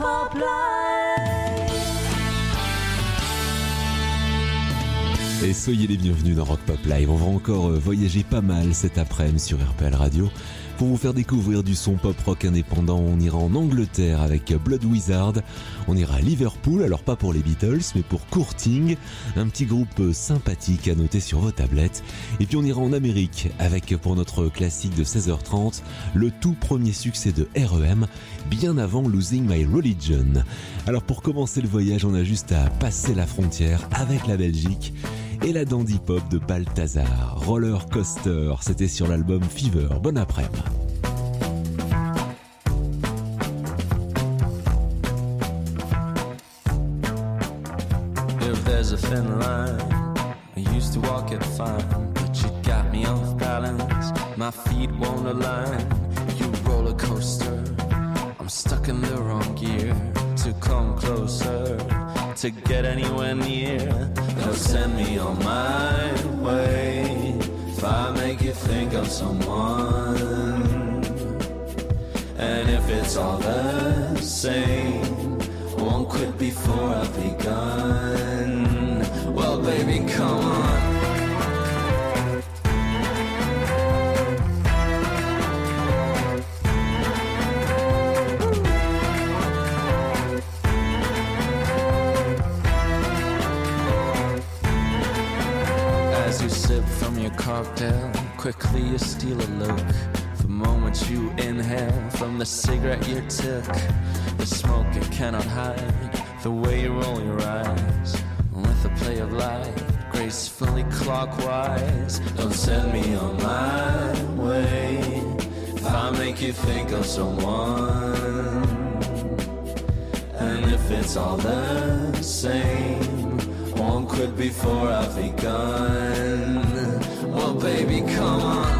Pop Live. Et soyez les bienvenus dans Rock Pop Live. On va encore euh, voyager pas mal cet après-midi sur RPL Radio. Pour vous faire découvrir du son pop rock indépendant, on ira en Angleterre avec Blood Wizard. On ira à Liverpool, alors pas pour les Beatles, mais pour Courting, un petit groupe sympathique à noter sur vos tablettes. Et puis on ira en Amérique avec pour notre classique de 16h30, le tout premier succès de REM, bien avant Losing My Religion. Alors pour commencer le voyage, on a juste à passer la frontière avec la Belgique et la dandy pop de Balthazar, Roller Coaster, c'était sur l'album Fever. Bon après-midi. Thin line, I used to walk it fine, but you got me off balance. My feet won't align. You roller coaster, I'm stuck in the wrong gear. To come closer, to get anywhere near, don't send me on my way. If I make you think of someone, and if it's all the same, won't quit before I've begun. Quickly you steal a look. The moment you inhale from the cigarette you took, the smoke you cannot hide. The way you roll your eyes with the play of light, gracefully clockwise. Don't send me on my way. If I make you think of someone, and if it's all the same, won't quit before I've begun. Well, baby, come on.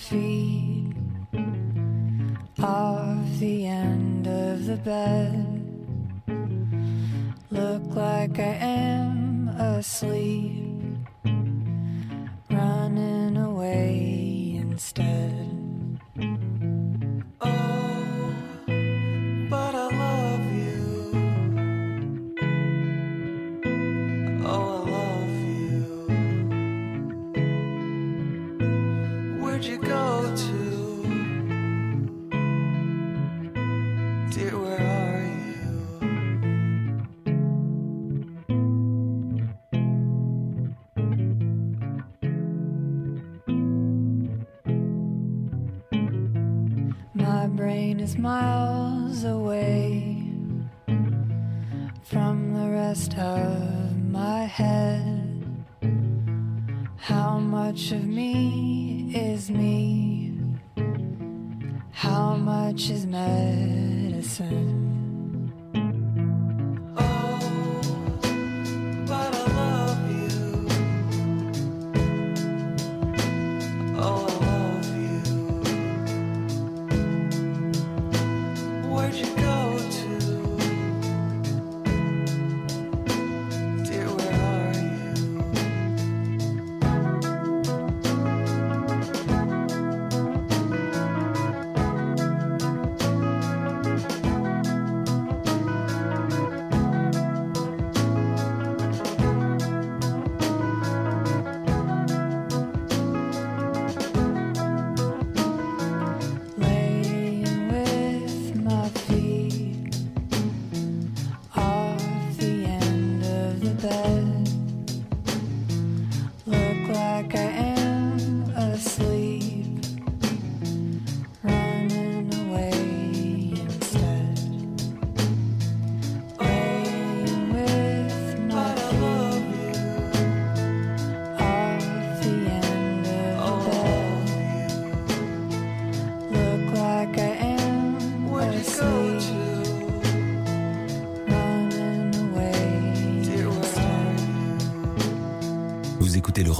Feet off the end of the bed.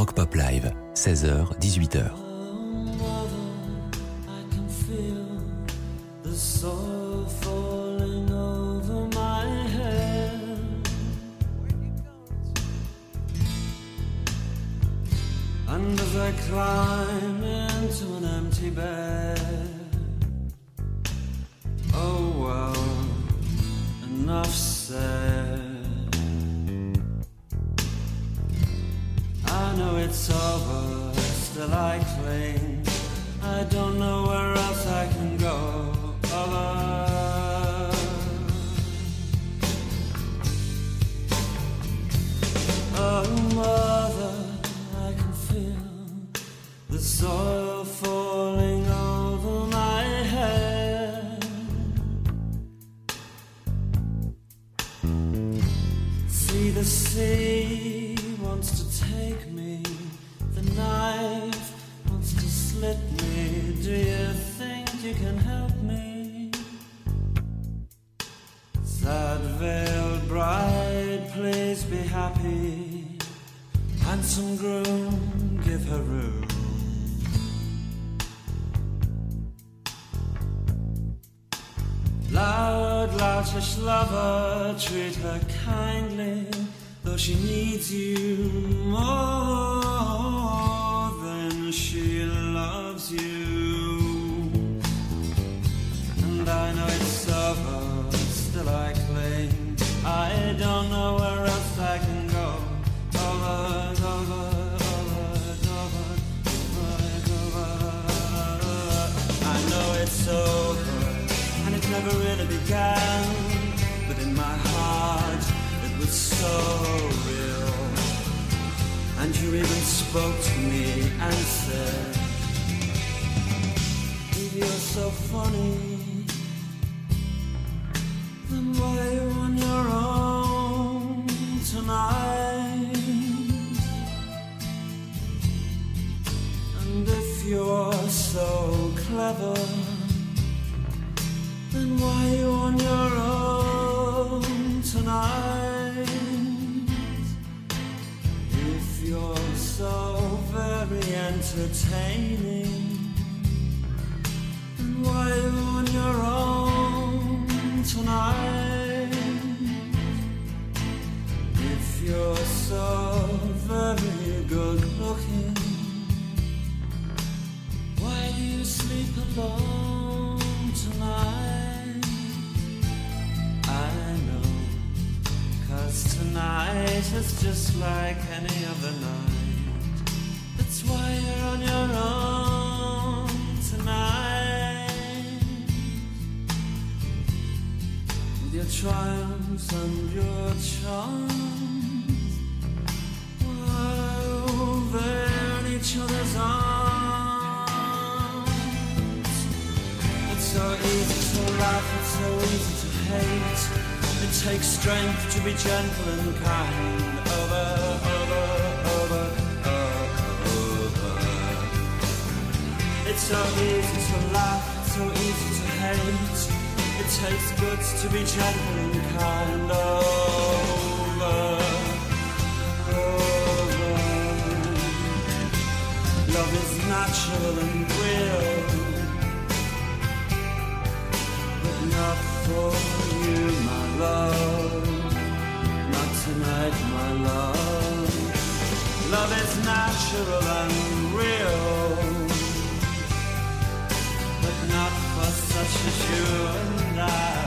Rock Pop Live, 16h, See the sea wants to take me. The knife wants to slit me. Do you think you can help me? Sad veiled bride, please be happy. Handsome groom, give her room. Loud, loutish lover, treat her kindly, though she needs you more than she loves you. Even spoke to me and said, If you're so funny, then why are you on your own tonight? And if you're so clever, then why you on your own tonight? So very entertaining, then why you on your own tonight? If you're so very good looking, why do you sleep alone tonight? I know, cause tonight is just like any other night. That's why you're on your own tonight. With your triumphs and your charms, they're in each other's arms. It's so easy to it's so easy to hate. It takes strength to be gentle and kind. Over It's so easy to laugh, so easy to hate. It takes guts to be gentle and kind over, over. Love is natural and real, but not for you, my love. Not tonight, my love. Love is natural and real, not for such as you and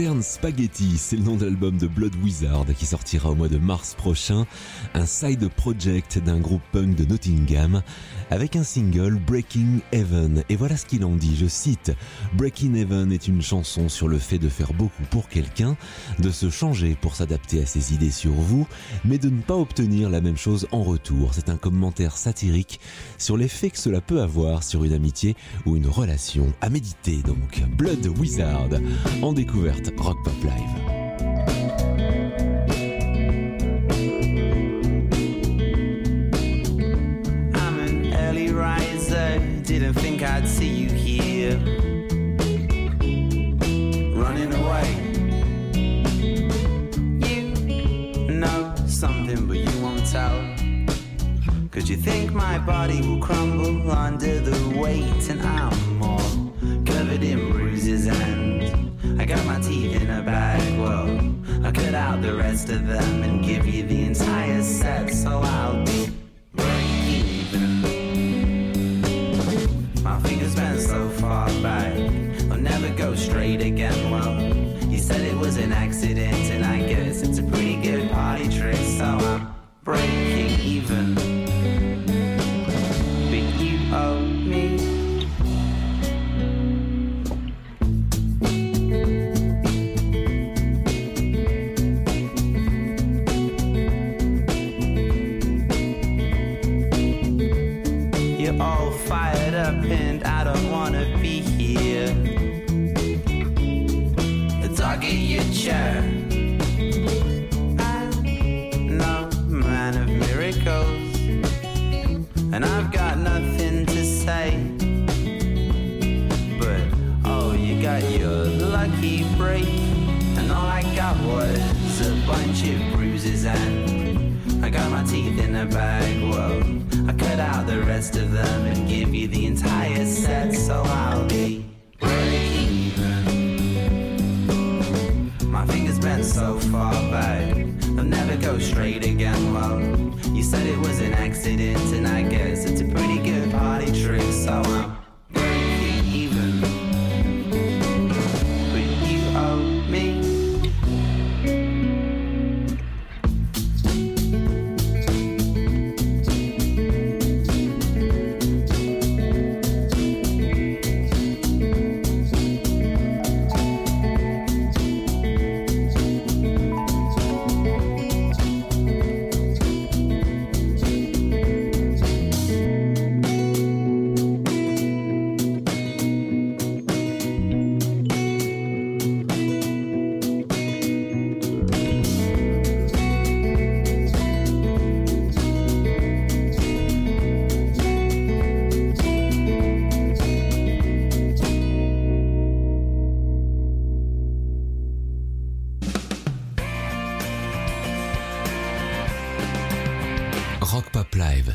Western Spaghetti, c'est le nom de l'album de Blood Wizard qui sortira au mois de mars prochain, un side project d'un groupe punk de Nottingham avec un single Breaking Heaven. Et voilà ce qu'il en dit, je cite, Breaking Heaven est une chanson sur le fait de faire beaucoup pour quelqu'un, de se changer pour s'adapter à ses idées sur vous, mais de ne pas obtenir la même chose en retour. C'est un commentaire satirique sur l'effet que cela peut avoir sur une amitié ou une relation. À méditer donc, Blood Wizard en découverte Rock Pop Live. I'd see you here. Running away. You know something, but you won't tell. Could you think my body will crumble under the weight? And I'm all covered in bruises, and I got my teeth in a bag. Well, I cut out the rest of them and give you the entire set, so I'll be accident, and I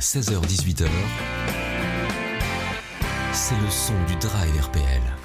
16h-18h. C'est le son du Drive RPL.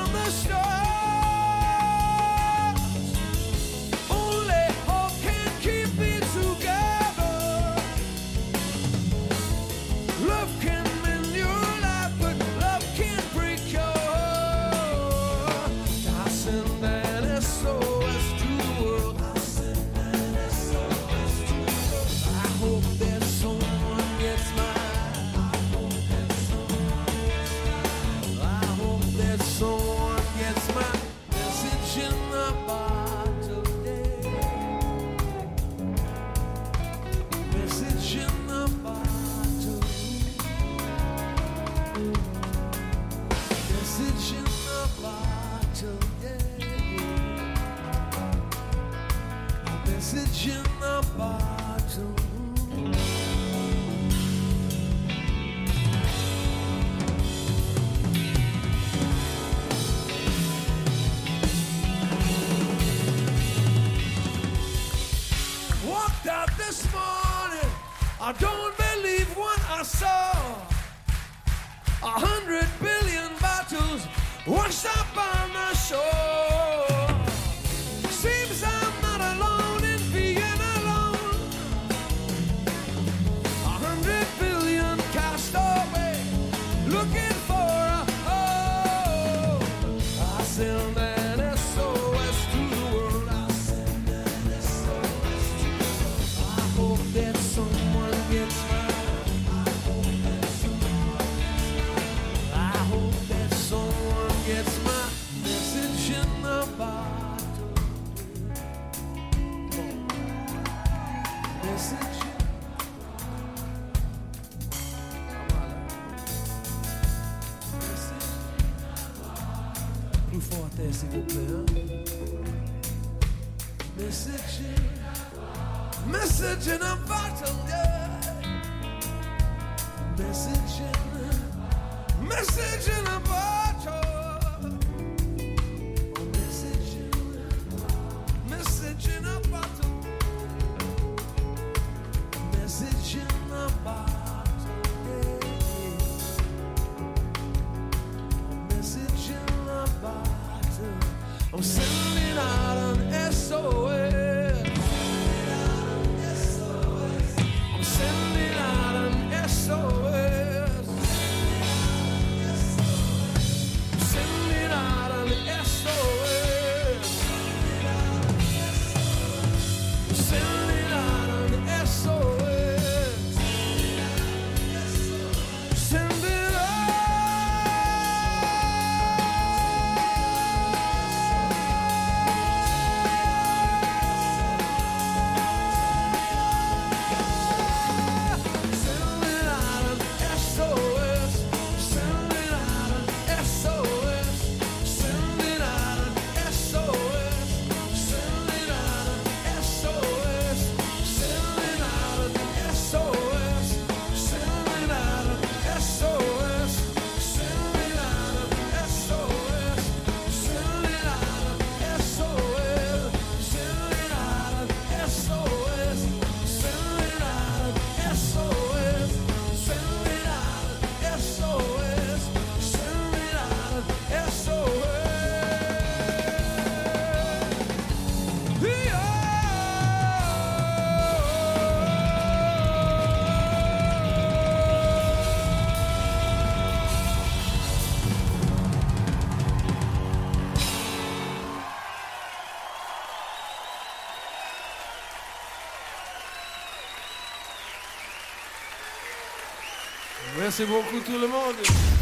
Merci beaucoup tout le monde.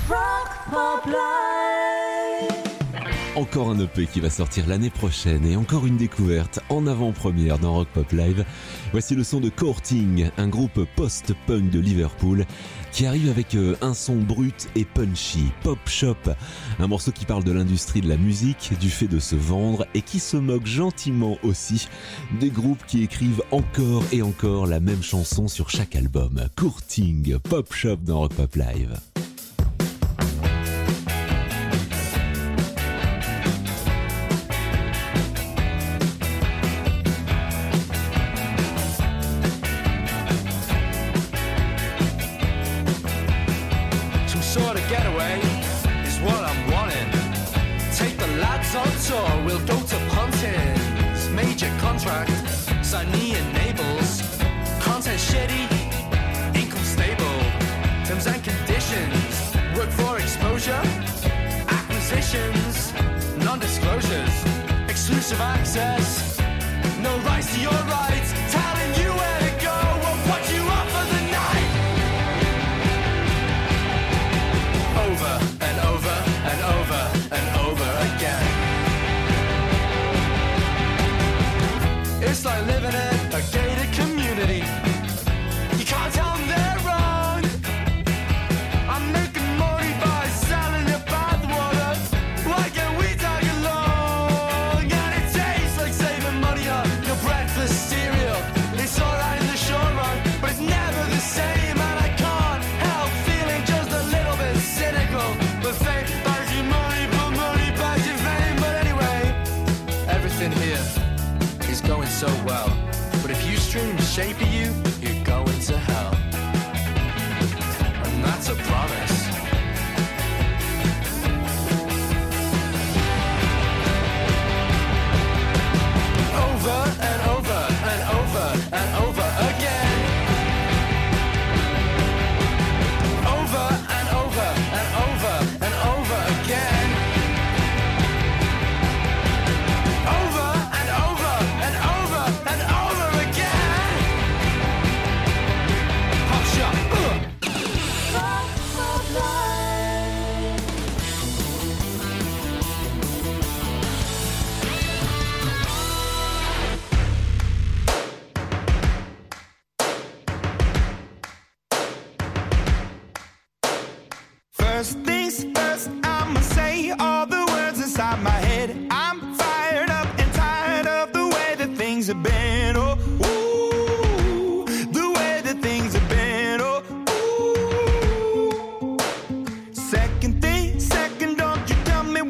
Rock Pop Encore un EP qui va sortir l'année prochaine et encore une découverte en avant-première dans Rock Pop Live. Voici le son de Courting, un groupe post-punk de Liverpool qui arrive avec euh, un son brut et punchy, Pop Shop, un morceau qui parle de l'industrie de la musique, du fait de se vendre et qui se moque gentiment aussi des groupes qui écrivent encore et encore la même chanson sur chaque album. Courting, Pop Shop dans Rock Pop Live.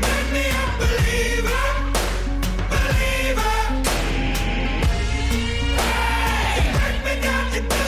Hey, break me down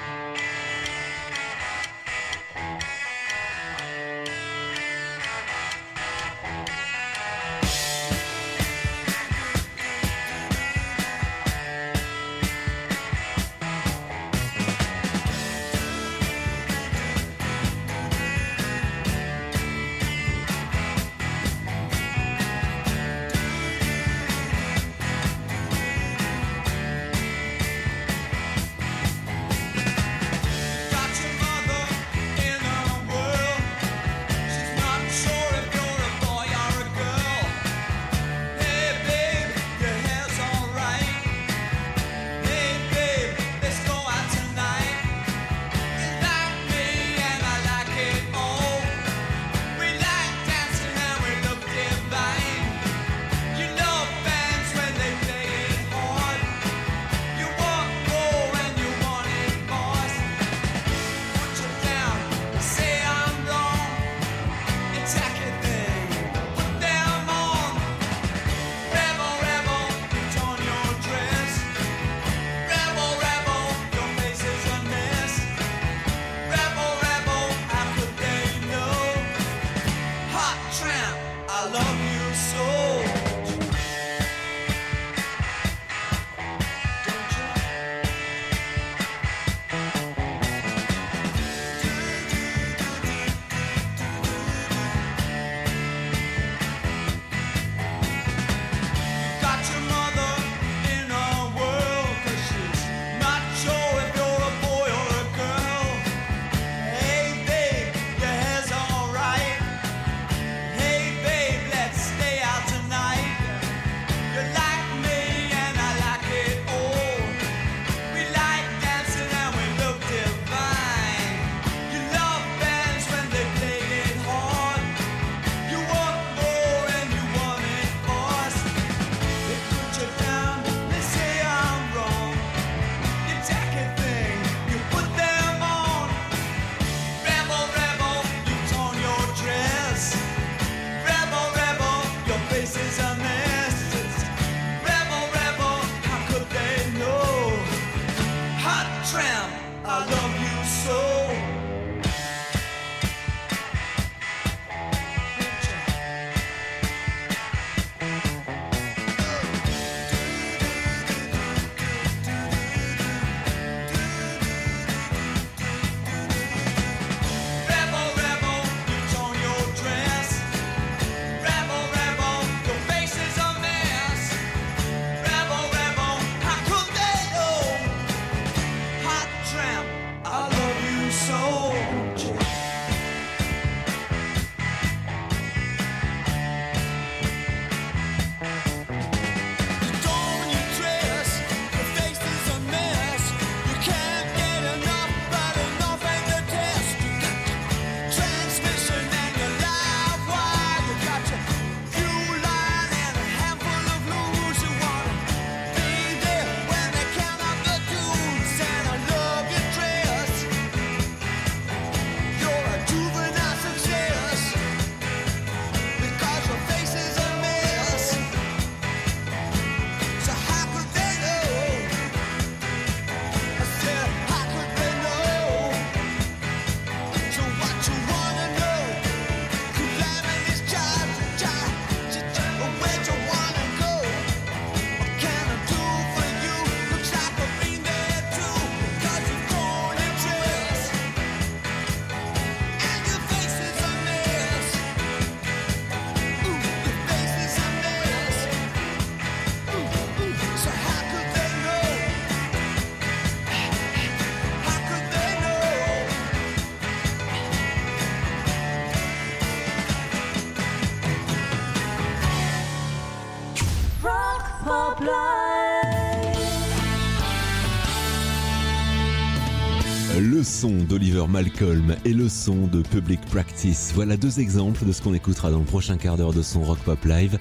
Le son d'Oliver Malcolm et le son de Public Practice. Voilà deux exemples de ce qu'on écoutera dans le prochain quart d'heure de son Rock Pop Live.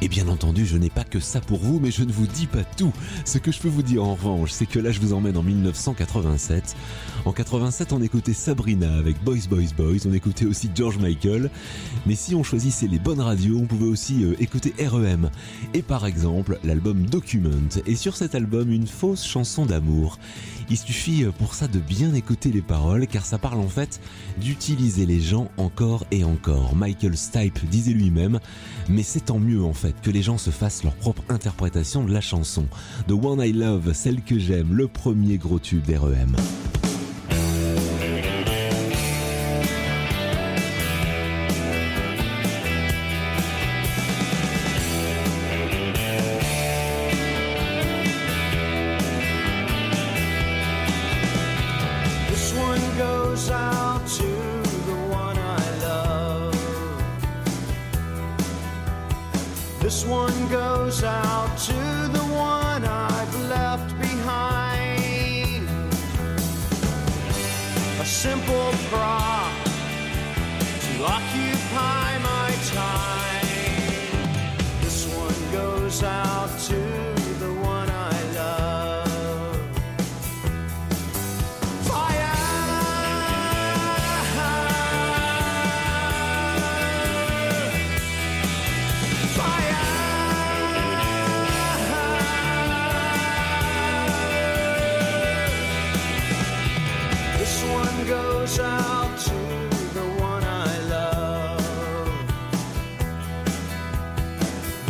Et bien entendu, je n'ai pas que ça pour vous, mais je ne vous dis pas tout. Ce que je peux vous dire en revanche, c'est que là, je vous emmène en 1987. En 87, on écoutait Sabrina avec Boys Boys Boys, on écoutait aussi George Michael. Mais si on choisissait les bonnes radios, on pouvait aussi euh, écouter REM. Et par exemple, l'album Document. Et sur cet album, une fausse chanson d'amour. Il suffit euh, pour ça de bien écouter les paroles, car ça parle en fait d'utiliser les gens encore et encore. Michael Stipe disait lui-même, mais c'est tant mieux en fait que les gens se fassent leur propre interprétation de la chanson. The One I Love, celle que j'aime, le premier gros tube d'REM.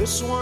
This one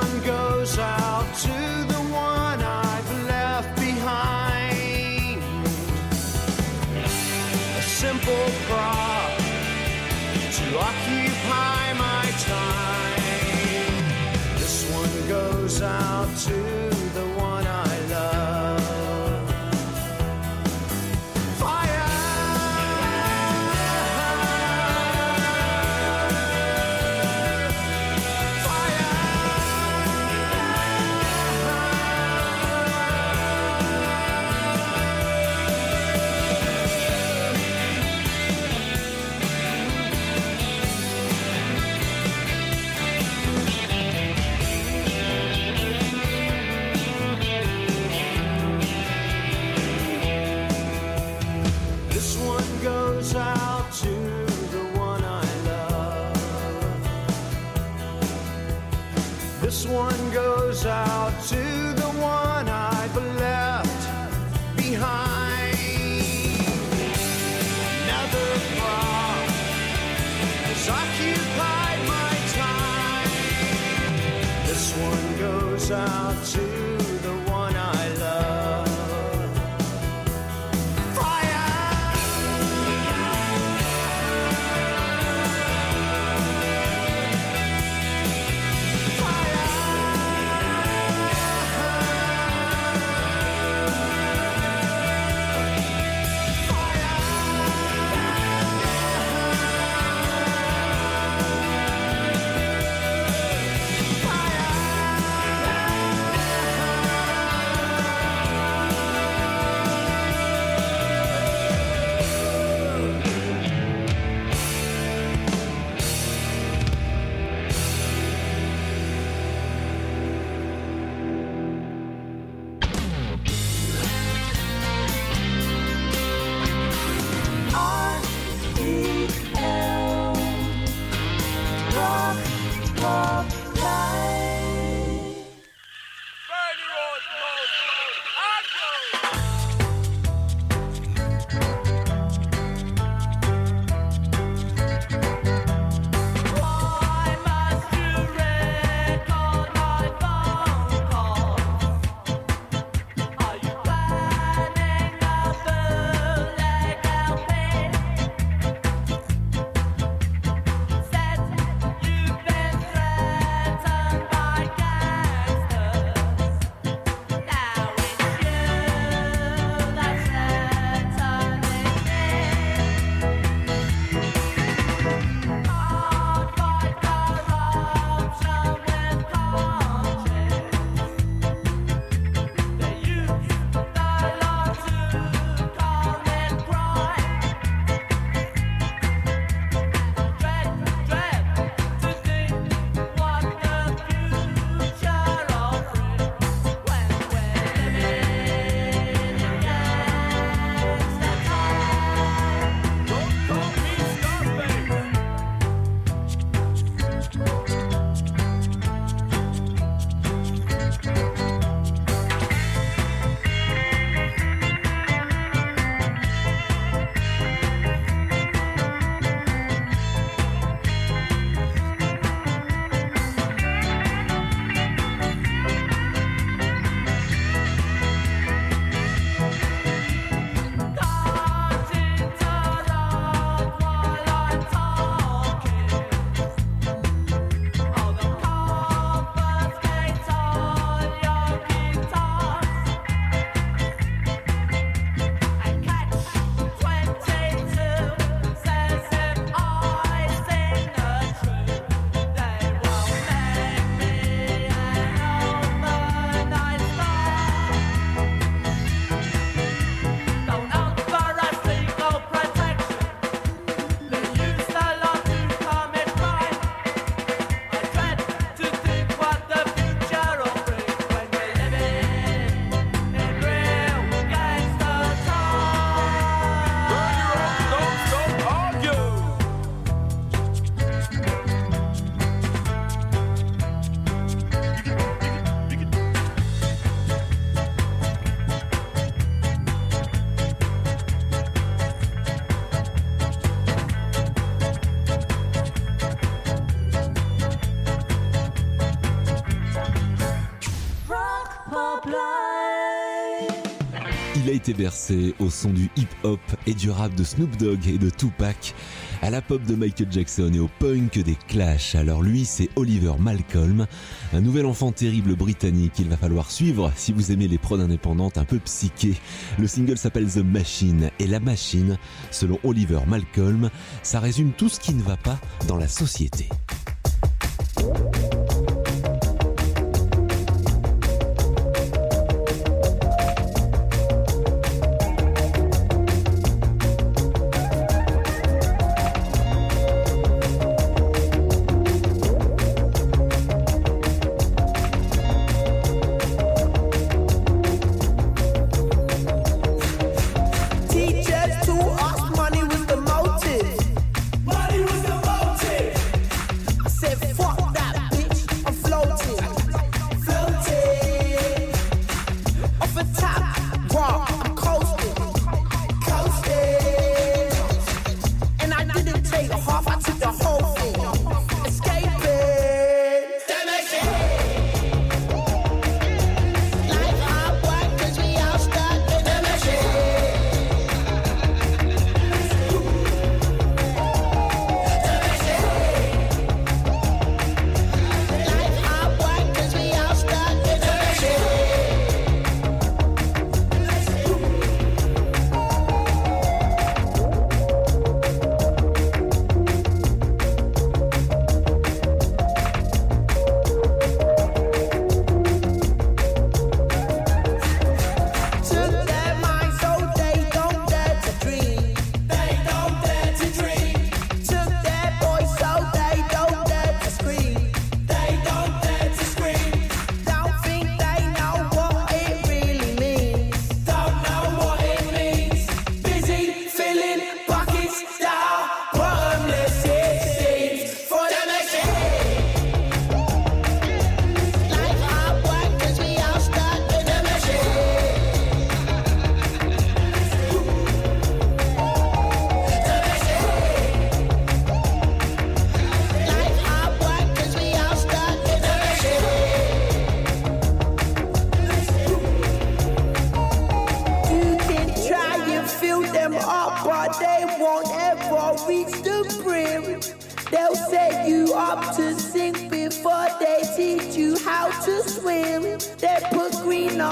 bercé au son du hip-hop et du rap de Snoop Dogg et de Tupac, à la pop de Michael Jackson et au punk des Clash. Alors lui, c'est Oliver Malcolm, un nouvel enfant terrible britannique qu'il va falloir suivre si vous aimez les prods indépendantes un peu psychées. Le single s'appelle The Machine et la machine, selon Oliver Malcolm, ça résume tout ce qui ne va pas dans la société.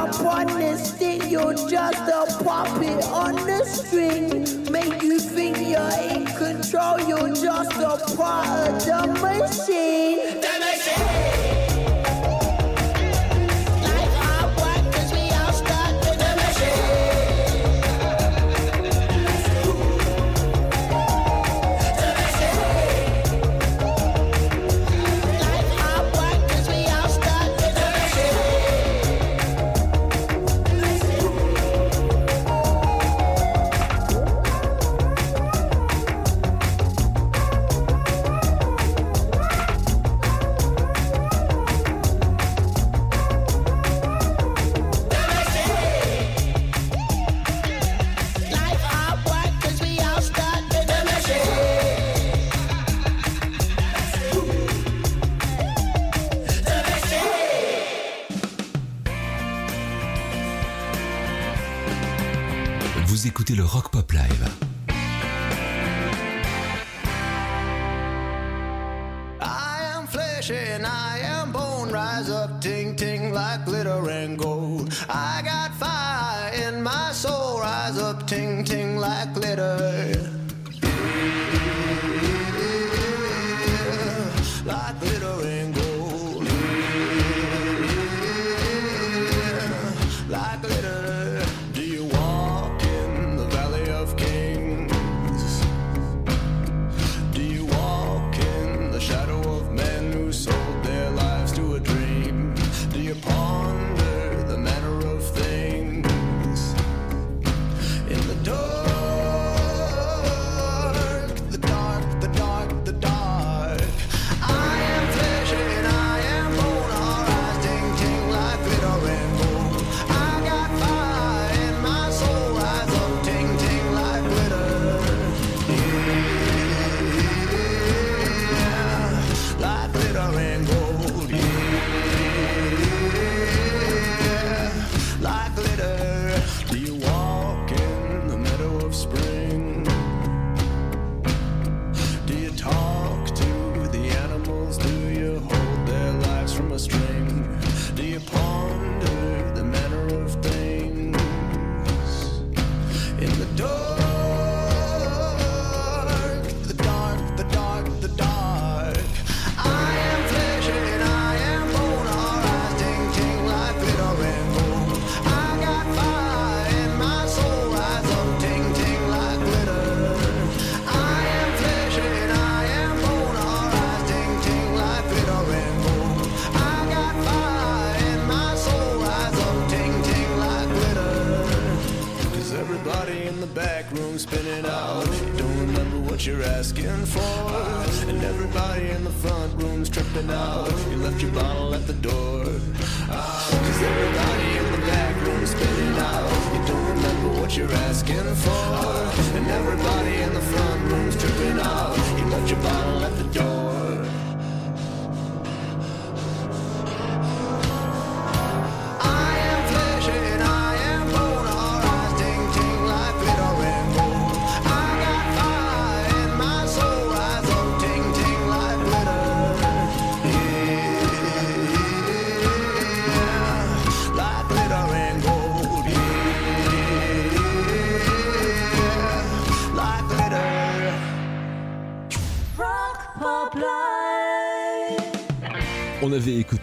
upon the stick, you're just a puppet on the string. Make you think you're in control, you're just a part of the machine. The machine.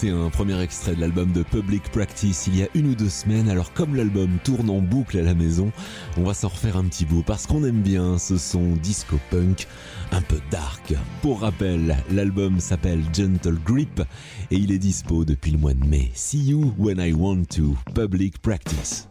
écouté un premier extrait de l'album de Public Practice il y a une ou deux semaines, alors comme l'album tourne en boucle à la maison, on va s'en refaire un petit bout parce qu'on aime bien ce son disco punk un peu dark. Pour rappel, l'album s'appelle Gentle Grip et il est dispo depuis le mois de mai. See you when I want to, Public Practice.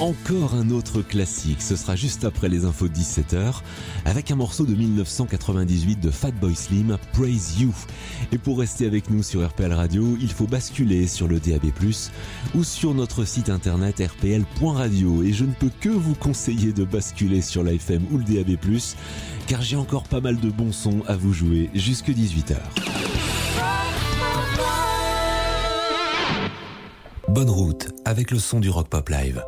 Encore un autre classique, ce sera juste après les infos de 17h, avec un morceau de 1998 de Fatboy Slim, Praise You. Et pour rester avec nous sur RPL Radio, il faut basculer sur le DAB+, ou sur notre site internet rpl.radio. Et je ne peux que vous conseiller de basculer sur l'IFM ou le DAB+, car j'ai encore pas mal de bons sons à vous jouer jusque 18h. Bonne route avec le son du Rock Pop Live.